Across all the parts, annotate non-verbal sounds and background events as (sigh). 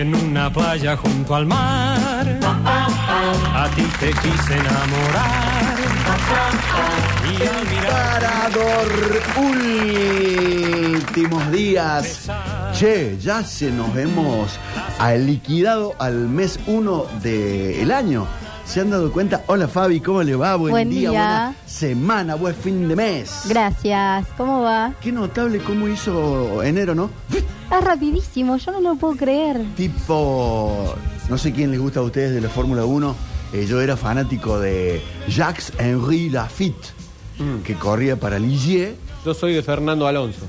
en una playa junto al mar. A ti te quise enamorar. Y al mirar Parador, últimos días. Che, ya se nos hemos liquidado al mes 1 del año. ¿Se han dado cuenta? Hola Fabi, ¿cómo le va? Buen, Buen día, día. buena semana, buen fin de mes. Gracias. ¿Cómo va? Qué notable cómo hizo enero, ¿no? Es rapidísimo, yo no lo puedo creer. Tipo, no sé quién les gusta a ustedes de la Fórmula 1. eh, yo era fanático de Jacques Henri Lafitte, que corría para Ligier. Yo soy de Fernando Alonso.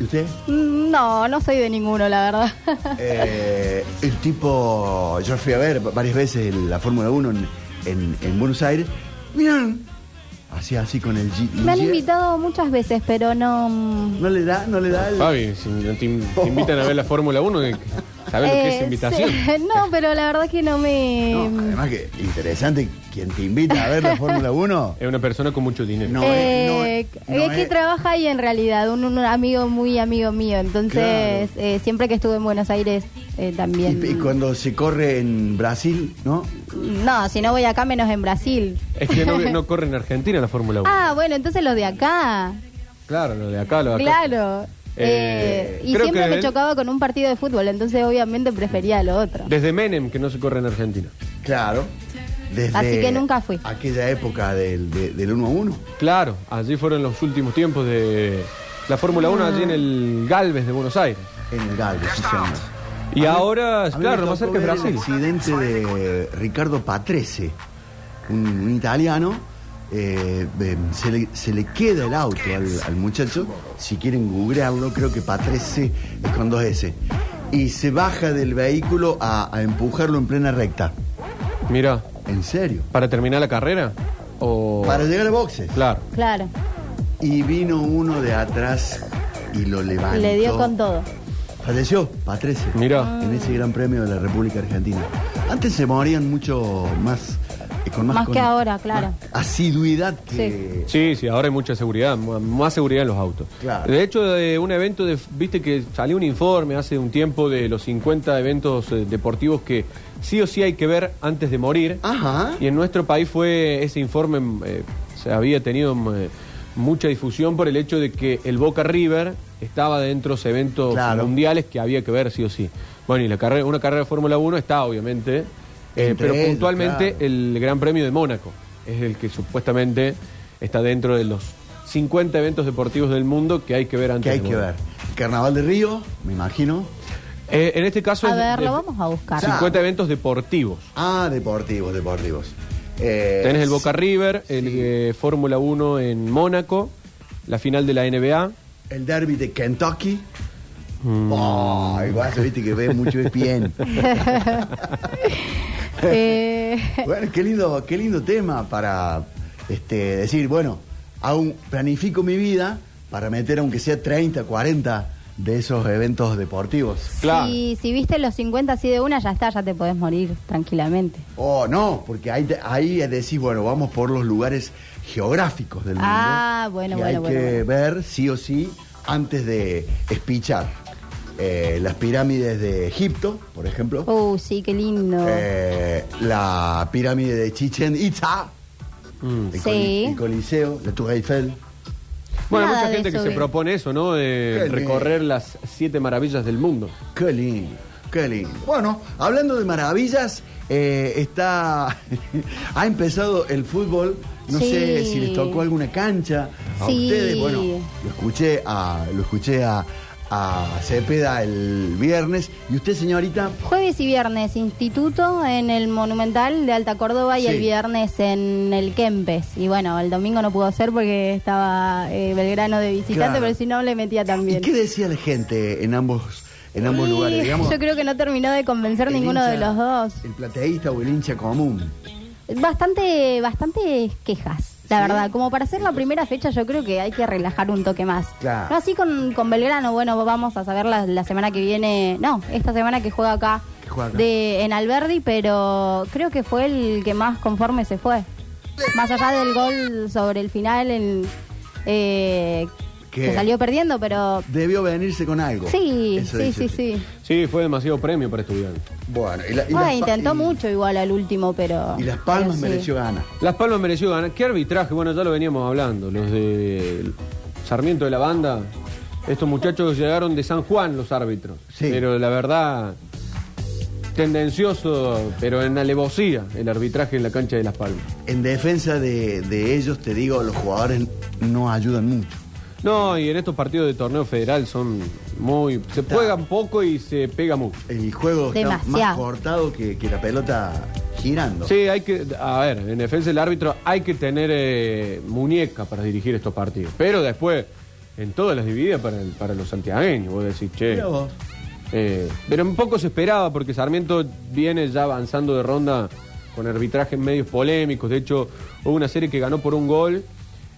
¿Y usted? Mm, No, no soy de ninguno, la verdad. (laughs) Eh, el tipo, yo fui a ver varias veces la Fórmula 1 en, en- en Buenos Aires. Miran, hacía así con el G. Me han invitado muchas veces, pero no. mm, No le da, no le da el. Fabi, si no te, te invitan a ver la Fórmula 1, ¿sabes lo que es eh, invitación? sí. (laughs) No, pero la verdad que no me. No, además que interesante, quien te invita a ver la Fórmula 1. (laughs) Es una persona con mucho dinero. No, Eh, es- no- no es que es- trabaja ahí en realidad, un, un amigo muy amigo mío. Entonces, Claro. eh, siempre que estuve en Buenos Aires eh, también. Y, y cuando se corre en Brasil, ¿no? No, si no voy acá, menos en Brasil. Es que no, (laughs) no corre en Argentina la Fórmula 1. Ah, bueno, entonces los de acá. Claro, lo de acá, lo de acá. Claro. Eh, Eh, y creo siempre que me él- chocaba con un partido de fútbol, entonces obviamente prefería lo otro. Desde Menem que no se corre en Argentina. Claro. Desde Así que nunca fui. Aquella época del, de- del 1 a 1. Claro, allí fueron los últimos tiempos de la Fórmula 1 allí en el Galvez de Buenos Aires. En el Galvez, sí, señor. Y ahora, A mí me claro, más cerca ver Brasil. El accidente de Ricardo Patrese, un, un italiano. eh, eh, se, le, se le queda el auto al, al muchacho. Si quieren googlearlo, creo que Patrese es con dos S. Y se baja del vehículo a, a empujarlo en plena recta. Mira, ¿En serio? para terminar la carrera o Para llegar a boxes. Claro. Claro, Y vino uno de atrás y lo levantó. le dio con todo. Falleció, Patrese. Mira. En ese gran premio de la República Argentina. Antes se morían mucho más. eh, con más, Más con- que ahora, claro. más asiduidad que. Sí, sí, ahora hay mucha seguridad, mu- más seguridad en los autos. Claro. De hecho, de un evento, de, viste que salió un informe hace un tiempo de los 50 eventos eh, deportivos que sí o sí hay que ver antes de morir. Ajá. Y en nuestro país fue ese informe, eh, se había tenido eh, mucha difusión por el hecho de que el Boca River estaba dentro de los eventos Claro. mundiales que había que ver sí o sí. Bueno, y la carrera, una carrera de Fórmula 1 está, obviamente, eh, pero ellos, puntualmente claro. el Gran Premio de Mónaco es el que supuestamente está dentro de los 50 eventos deportivos del mundo que hay que ver antes Que hay de que ver. Carnaval de Río, me imagino. Eh, en este caso A ver, de lo vamos a buscar. 50 eventos deportivos. Ah, deportivos, deportivos. Eh, Tenés el Boca River, el eh, Fórmula 1 en Mónaco, la final de la NBA. El derby de Kentucky. Mm. Oh, igual, viste que ve mucho bien. Eh, (laughs) (laughs) Bueno, qué lindo, qué lindo tema para este, decir, bueno, aún planifico mi vida para meter aunque sea 30, 40 de esos eventos deportivos. Claro. si, si viste los 50 así de una, ya está, ya te podés morir tranquilamente. Oh, no, porque ahí, te- ahí decís, bueno, vamos por los lugares geográficos del mundo. Ah, bueno, que bueno, hay bueno, que bueno. ver sí o sí antes de espichar. Eh, las pirámides de Egipto, por ejemplo. Uh, sí, qué lindo. Eh, la pirámide de Chichen Itza. Mm. El, Sí. coli- el Coliseo, la Tour Eiffel. Bueno, hay Nada mucha de gente que eso se propone eso, ¿no? De Qué recorrer las siete maravillas del mundo. Qué lindo, qué lindo. Bueno, hablando de maravillas, eh, está (laughs) ha empezado el fútbol. No Sí. sé si les tocó alguna cancha a Sí. ustedes. Bueno, lo escuché a lo escuché a, a Cepeda el viernes. ¿Y usted, señorita? Jueves y viernes, Instituto en el Monumental de Alta Córdoba y el viernes en el Kempes. Y bueno, el domingo no pudo ser porque estaba eh, Belgrano de visitante, Claro. pero si no le metía ¿Y también. qué decía la gente en ambos en ambos Y lugares? Digamos, Yo creo que no terminó de convencer ninguno de los dos. El plateísta o el hincha común. Bastante, bastante quejas, la ¿Sí? verdad. Como para hacer la primera fecha, yo creo que hay que relajar un toque más. Claro. No así con, con Belgrano, bueno, vamos a saber la, la semana que viene, no, esta semana que juega acá, Que juega acá. De, en Alberdi, pero creo que fue el que más conforme se fue. Más allá del gol sobre el final, en, eh, Que que salió perdiendo, pero debió venirse con algo. sí, Eso sí, sí, sí. Sí, fue demasiado premio para estudiantes. Bueno, y, la- y Bueno, las pa- intentó y- mucho igual al último, pero. Y Las Palmas sí. mereció ganar. Las Palmas mereció ganar. ¿Qué arbitraje? Bueno, ya lo veníamos hablando. Los de Sarmiento de la Banda. Estos muchachos llegaron de San Juan, los árbitros. Sí. Pero la verdad, tendencioso, pero en alevosía, el arbitraje en la cancha de Las Palmas. En defensa de, de ellos, te digo, los jugadores no ayudan mucho. No, y en estos partidos de torneo federal son muy. Se juegan poco y se pega mucho. El juego está más cortado que, que la pelota girando. Sí, hay que. A ver, en defensa del árbitro hay que tener eh, muñeca para dirigir estos partidos. Pero después, en todas las divididas para, el- para los santiagueños, vos decís, che. Mirá vos. Eh, pero un poco se esperaba porque Sarmiento viene ya avanzando de ronda con arbitrajes medios polémicos. De hecho, hubo una serie que ganó por un gol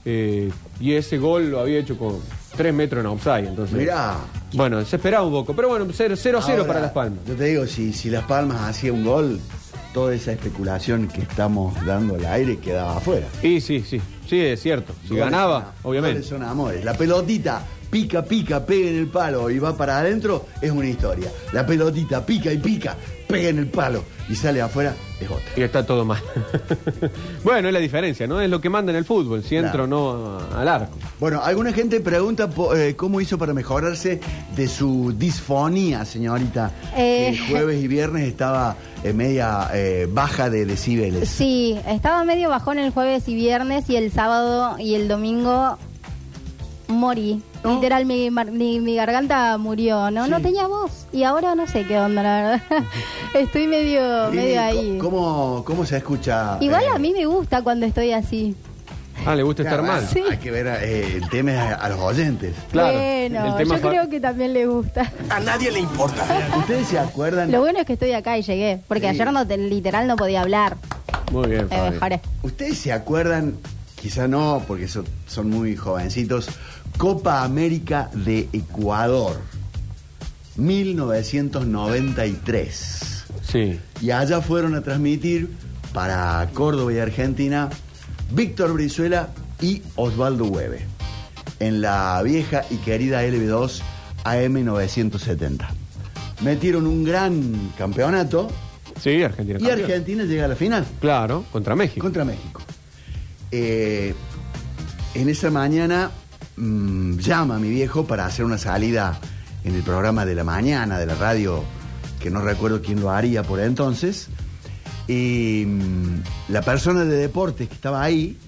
eh, y ese gol lo había hecho con tres metros en offside. Entonces, Mirá. Bueno, se esperaba un poco. Pero bueno, 0-0 Ahora, para Las Palmas. Yo te digo, si, si Las Palmas hacía un gol, toda esa especulación que estamos dando al aire quedaba afuera. Y sí, sí, sí, es cierto. Si ganaba, obviamente. son amores. La pelotita pica, pica, pega en el palo y va para adentro, es una historia. La pelotita pica y pica, pega en el palo y sale afuera, es otra. Y está todo mal. (laughs) bueno, es la diferencia, ¿no? Es lo que manda en el fútbol, si entra Claro. o no al arco. Bueno, alguna gente pregunta eh, cómo hizo para mejorarse de su disfonía, señorita. Eh. Que El jueves y viernes estaba eh, media eh, baja de decibeles. Sí, estaba medio bajón el jueves y viernes y el sábado y el domingo morí. ¿No? Literal, mi, mar- mi, mi garganta murió, ¿no? Sí. No tenía voz. Y ahora no sé qué onda, la verdad. (laughs) Estoy medio, medio ahí. ¿cómo, ¿Cómo se escucha? Igual eh, a mí me gusta cuando estoy así. Ah, le gusta estar mal. Sí. Hay que ver eh, el tema a, a los oyentes. Claro, bueno, el tema yo creo que también le gusta. A nadie le importa. ¿Ustedes se acuerdan? Lo bueno es que estoy acá y llegué, porque Sí. ayer no te- literal no podía hablar. Muy bien, Me. ¿Ustedes se acuerdan? Quizá no, porque son muy jovencitos. Copa América de Ecuador, 1993. Sí. Y allá fueron a transmitir para Córdoba y Argentina Víctor Brizuela y Osvaldo Hueve en la vieja y querida LB2 AM970. Metieron un gran campeonato Sí, Argentina. y campeón. Argentina llega a la final Claro, contra México. contra México. Eh, en esa mañana mm, llama a mi viejo para hacer una salida en el programa de la mañana de la radio, que no recuerdo quién lo haría por entonces. Y mm, la persona de deportes que estaba ahí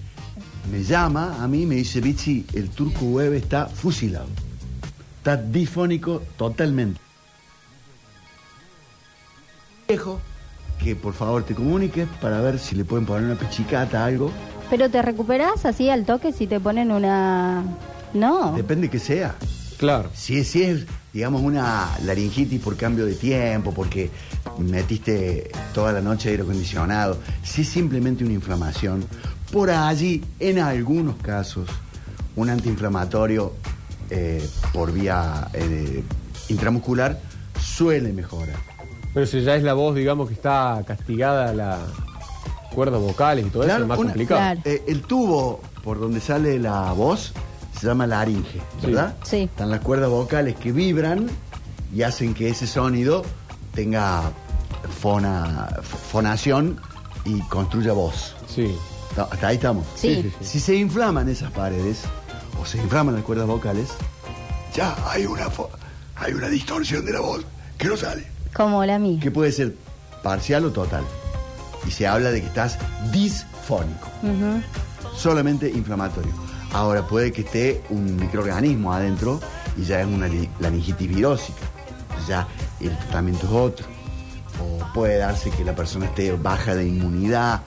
me llama a mí y me dice, Bichi, el turco web está fusilado. Está difónico totalmente. Viejo, que por favor te comuniques para ver si le pueden poner una pichicata, algo. Pero te recuperás así al toque si te ponen una... No. Depende que sea. Claro. Si es, si es, digamos, una laringitis por cambio de tiempo, porque metiste toda la noche aire acondicionado, si es simplemente una inflamación, por allí, en algunos casos, un antiinflamatorio eh, por vía eh, intramuscular suele mejorar. Pero si ya es la voz, digamos, que está castigada la cuerdas vocales y todo Claro, eso, es más una- complicado. Claro. Eh, el tubo por donde sale la voz se llama laringe, ¿verdad? Sí. Están las cuerdas vocales que vibran y hacen que ese sonido tenga fona, fonación y construya voz. Sí. No, hasta ahí estamos. Sí. Sí, sí, sí. Si se inflaman esas paredes o se inflaman las cuerdas vocales, ya hay una, hay una distorsión de la voz que no sale. Como la mía. Que puede ser parcial o total. Y se habla de que estás disfónico solamente inflamatorio. Ahora puede que esté un microorganismo adentro y ya es una laringitis virósica. Ya el tratamiento es otro. O puede darse que la persona esté baja de inmunidad,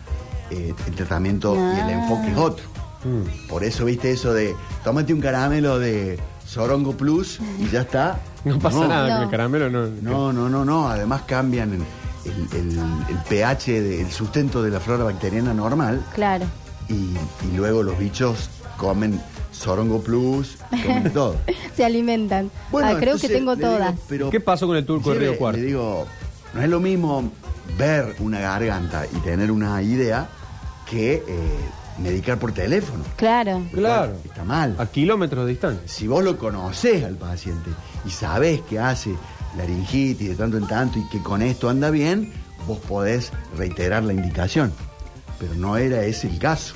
eh, el tratamiento y el Ah. enfoque es otro. Mm. Por eso viste eso de tómate un caramelo de Sorongo Plus y ya está. No pasa nada No. con el caramelo, no. No, no, no, no. Además cambian el, el- el- el pH, de- el sustento de la flora bacteriana normal Claro. y, y luego los bichos comen Sorongo Plus, comen de todo. (laughs) Se alimentan. ah, creo entonces que tengo digo, todas. pero ¿Qué pasó con el turco de lleve- Río Cuarto? Le digo, no es lo mismo ver una garganta y tener una idea que eh, medicar por teléfono. Claro. Claro. Está mal. A kilómetros de distancia. Si vos lo conocés al paciente y sabés que hace laringitis de tanto en tanto y que con esto anda bien, vos podés reiterar la indicación. Pero no era ese el caso.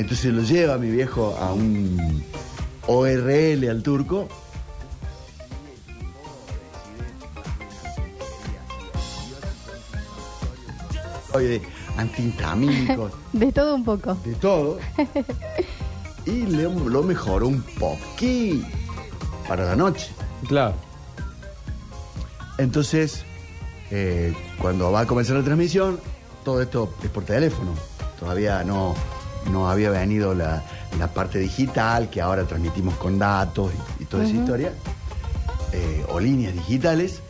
Entonces lo lleva mi viejo a un ORL al turco. Oye, antihistamínicos, (laughs) De todo un poco. de todo. Y le- lo mejoró un poquito para la noche. Claro. Entonces, eh, cuando va a comenzar la transmisión, todo esto es por teléfono. Todavía no, no había venido la, la parte digital, que ahora transmitimos con datos y, y toda esa historia, eh, o líneas digitales.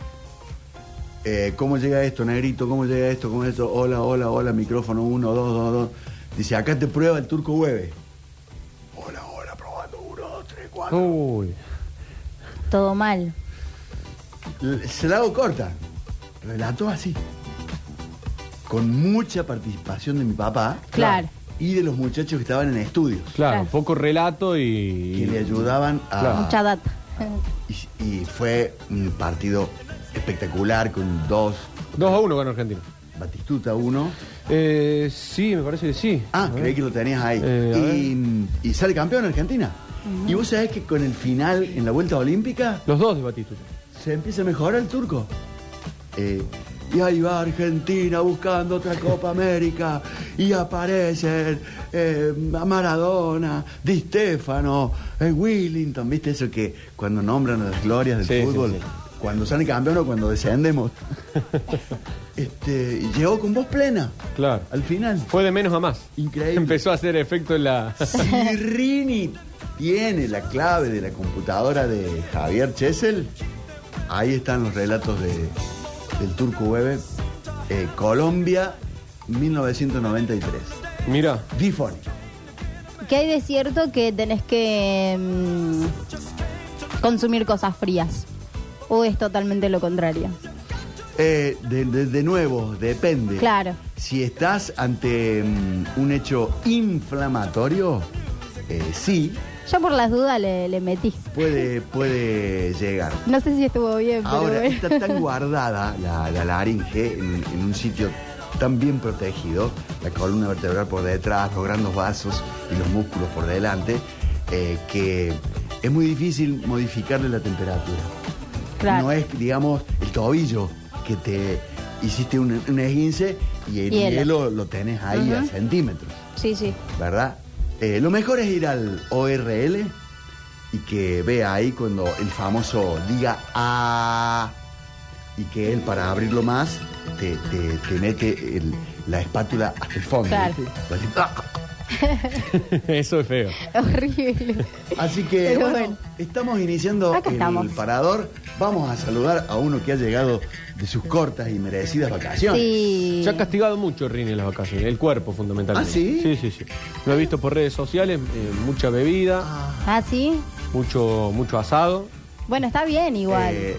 Eh, ¿Cómo llega esto, negrito? ¿Cómo llega esto? ¿Cómo es esto? Hola, hola, hola, micrófono 1, 2, 2, 2. Dice, acá te prueba el turco web. Hola, hola, probando 1, 2, 3, 4. Uy. Todo mal. Se la hago corta. Relató así. Con mucha participación de mi papá. Claro. Y de los muchachos que estaban en estudios. Claro, Claro. poco relato y. Que le ayudaban a. Claro. Mucha data. Y, y fue un partido espectacular con dos. 2 a 1 con Argentina. Batistuta uno. Eh, sí, me parece que sí. Ah, A ver. creí que lo tenías ahí. Eh, a y, y sale campeón Argentina. Y vos sabés que con el final en la vuelta olímpica Los dos de Batistuta. se empieza a mejorar el turco. Eh, y ahí va Argentina buscando otra Copa América. Y aparecen eh, Maradona, Di Stefano, eh, Willington. ¿Viste eso que cuando nombran las glorias del Sí, fútbol? sí. Cuando sale campeón o cuando descendemos. (laughs) este, llegó con voz plena. Claro. Al final. Fue de menos a más. Increíble. Empezó a hacer efecto en la. Si (laughs) Rini tiene la clave de la computadora de Javier Chesel, ahí están los relatos de, del Turco Webe. Eh, Colombia, 1993. Mira. Bifónico. ¿Qué hay de cierto que tenés que mm, consumir cosas frías? ¿O es totalmente lo contrario? Eh, de, de- de nuevo, depende. Claro. Si estás ante mm, un hecho inflamatorio, eh, sí, Yo por las dudas le, le metí. puede, puede llegar. No sé si estuvo bien, pero Ahora, bueno. está tan guardada la, la laringe en, en un sitio tan bien protegido, la columna vertebral por detrás, los grandes vasos y los músculos por delante, eh, que es muy difícil modificarle la temperatura. Claro. No es, digamos, el tobillo que te hiciste un, un esguince y el Hielo. hielo, lo tenés ahí a centímetros. Sí, sí. ¿verdad? Eh, lo mejor es ir al ORL y que vea ahí cuando el famoso diga A y que él para abrirlo más te, te- te mete el- la espátula hasta el fondo. Claro. (laughs) Eso es feo. Horrible. Así que Pero bueno, bueno. estamos iniciando Acá el estamos. parador. Vamos a saludar a uno que ha llegado de sus cortas y merecidas vacaciones. Sí. Se ha castigado mucho Rini en las vacaciones, el cuerpo fundamentalmente. ¿Ah, sí? Sí, sí, sí. Lo he visto por redes sociales, eh, mucha bebida, Ah, sí. mucho, mucho asado. Bueno, está bien igual. Eh,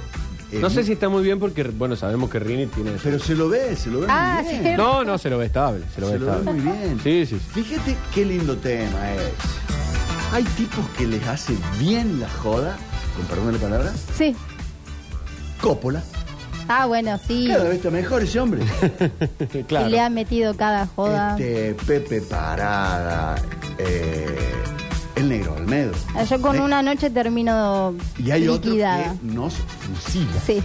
No sé si está muy bien porque, bueno, sabemos que Rini tiene... Pero se lo ve, se lo ve Ah, muy bien. sí. No, no, se lo ve estable, se lo ve Se lo ve muy bien. Sí, sí, sí. Fíjate qué lindo tema es. Hay tipos que les hace bien la joda, con perdón de la palabra, Sí. Coppola. Ah, bueno, sí. Cada vez está mejor ese hombre. (laughs) claro. Y le ha metido cada joda. Este, Pepe Parada, eh, el negro Almedo. Ah, Yo con Eh, una noche termino Y hay otro que nos fusila. Sí.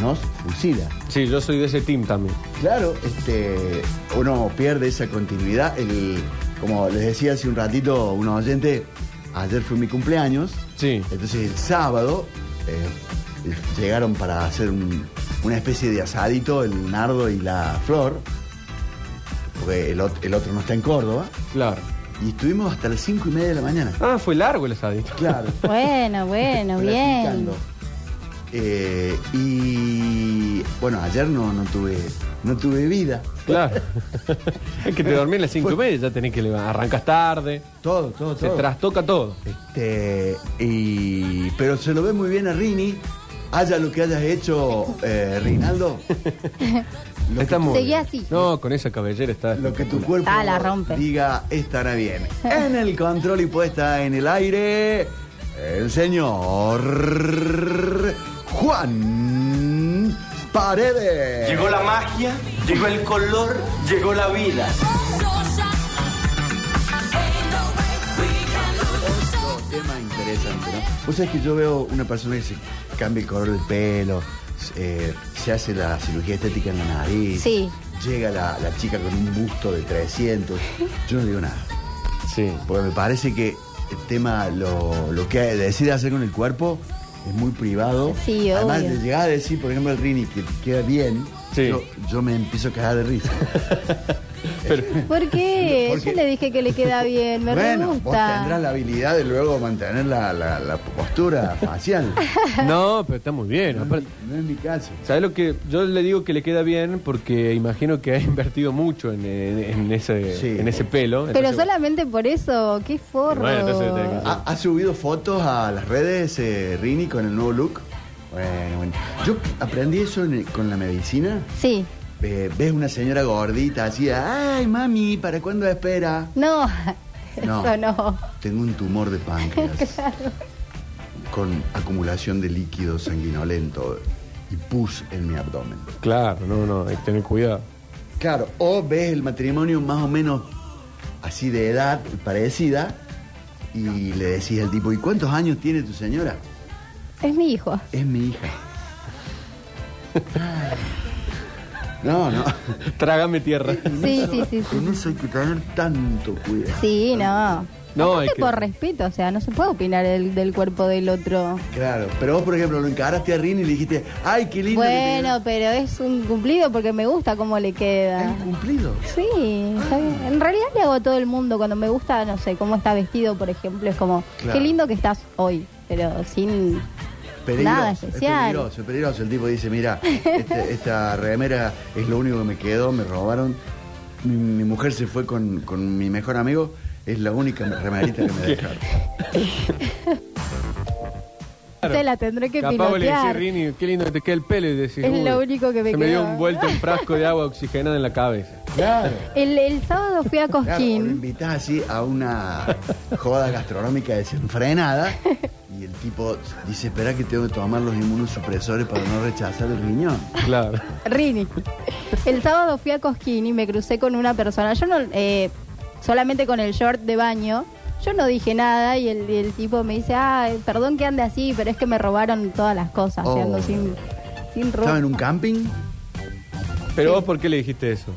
Nos fusila. Sí, yo soy de ese team también. Claro, este, uno pierde esa continuidad. El, como les decía hace un ratito un oyente, ayer fue mi cumpleaños. Sí. Entonces el sábado eh, llegaron para hacer un- una especie de asadito, el nardo y la flor, porque el otro no está en Córdoba, Claro. Y estuvimos hasta las cinco y media de la mañana. Ah, fue largo el asadito. Claro. (laughs) Bueno, bueno, bien. Eh, y bueno, ayer no, no tuve no tuve vida. Claro. (laughs) es que te dormí a las cinco y media, ya tenés que levantar. Arrancas tarde, Todo, todo, se todo. trastoca todo. Este, y, pero se lo ve muy bien a Rini haya lo que hayas hecho, eh, Reinaldo, (laughs) lo Está que, muy Seguí bien. así. No, con esa cabellera está. lo que tu cuerpo Ah, la rompe. diga estará bien. En el control y puesta en el aire, el señor Juan Paredes. Llegó la magia, llegó el color, llegó la vida. Otro tema interesante, ¿no? Vos sabés que yo veo una persona que se cambia el color del pelo, eh, se hace la cirugía estética en la nariz. Sí. Llega la, la chica con un busto de 300. Yo no digo nada. Sí. Porque me parece que el tema, lo, lo que decide hacer con el cuerpo es muy privado. Sí, Además, obvio. de llegar a decir, por ejemplo, al Rini que te queda bien, Sí. yo, yo me empiezo a cagar de risa. (laughs) Pero, ¿Por qué? Porque- Yo le dije que le queda bien, me re bueno, vos gusta. tendrás la habilidad de luego mantener la, la- la postura facial. (laughs) no, pero está muy bien. Aparte, No es mi caso. ¿Sabes lo que yo le digo que le queda bien? Porque imagino que ha invertido mucho en, en- en ese, Sí. en ese pelo. Pero Entonces- solamente por eso, qué forro. Bueno, entonces. ¿Ha, ha subido fotos a las redes eh, Rini con el nuevo look? Bueno, bueno. Yo aprendí eso en con la medicina. Sí. Eh, ves una señora gordita así, ay mami, ¿para cuándo espera? No, No. eso no. Tengo un tumor de páncreas con acumulación de líquido sanguinolento y pus en mi abdomen. Claro, no, no, hay que tener cuidado. Claro, o ves el matrimonio más o menos así de edad parecida y le decís al tipo, ¿y cuántos años tiene tu señora? Es mi hijo. Es mi hija. (laughs) No, no. (laughs) Trágame tierra. Sí, sí, sí, Con sí. eso hay que tener tanto cuidado. Sí, no. No, Aparte hay que- por respeto, o sea, no se puede opinar el- del cuerpo del otro. Claro, pero vos, por ejemplo, lo encaraste a Rini y le dijiste, ay, qué lindo. que Bueno, pero es un cumplido porque me gusta cómo le queda". ¿Es cumplido? Sí, bien. en realidad le hago a todo el mundo cuando me gusta, no sé, cómo está vestido, por ejemplo, es como, Claro. qué lindo que estás hoy, pero sin Peligroso, nada Es especial. peligroso, es peligroso. El tipo dice, mira, este- esta remera es lo único que me quedó, me robaron. Mi, mi mujer se fue con, con mi mejor amigo, es la única remerita que me (laughs) dejaron. Se la tendré que Capaz le decís, pilotear. Rini, qué lindo que te queda el pelo y decís, Es "Uy, lo único que me se me dio quedó". un vuelto un frasco de agua (laughs) oxigenada en la cabeza. Claro. El, el sábado fui a Claro, o lo Cosquín. invitas así a una joda gastronómica desenfrenada y el tipo dice, espera que tengo que tomar los inmunosupresores para no rechazar el riñón. Claro. Rini. El sábado fui a Cosquín y me crucé con una persona. Yo no, eh, solamente con el short de baño. Yo no dije nada y el, tipo me dice, ah, perdón que ande así, pero es que me robaron todas las cosas. Oh. sin, sin ropa. ¿Estaba en un camping? Pero Sí. vos, ¿por qué le dijiste eso?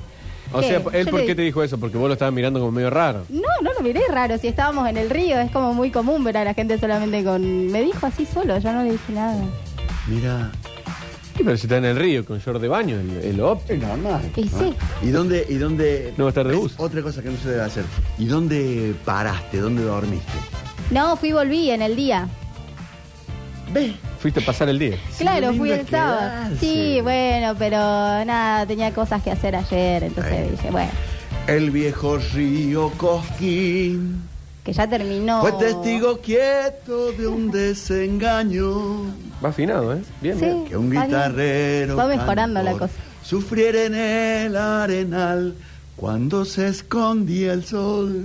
O ¿Qué? sea, él, Yo ¿por le qué di- te dijo eso? Porque vos lo estabas mirando como medio raro. No, no lo miré raro. Si estábamos en el río, es como muy común ver a la gente solamente con. Me dijo así solo, yo no le dije nada. Mira, Sí, pero si está en el río con short de baño, el, el óptimo. es normal. Y ¿no? sí. ¿Y dónde, y dónde No va a estar de bus. Otra cosa que no se debe hacer. ¿Y dónde paraste? ¿Dónde dormiste? No, fui y volví en el día. Ve. Fuiste a pasar el día. Claro, fui el sábado. quedarse. Sí, bueno, pero nada, tenía cosas que hacer ayer, entonces dije, bueno, El viejo río Cosquín que ya terminó. fue testigo quieto de un desengaño. Va afinado, ¿eh? Bien, Sí. bien. Que un guitarrero Va mejorando la cosa. sufriera en el arenal cuando se escondía el sol.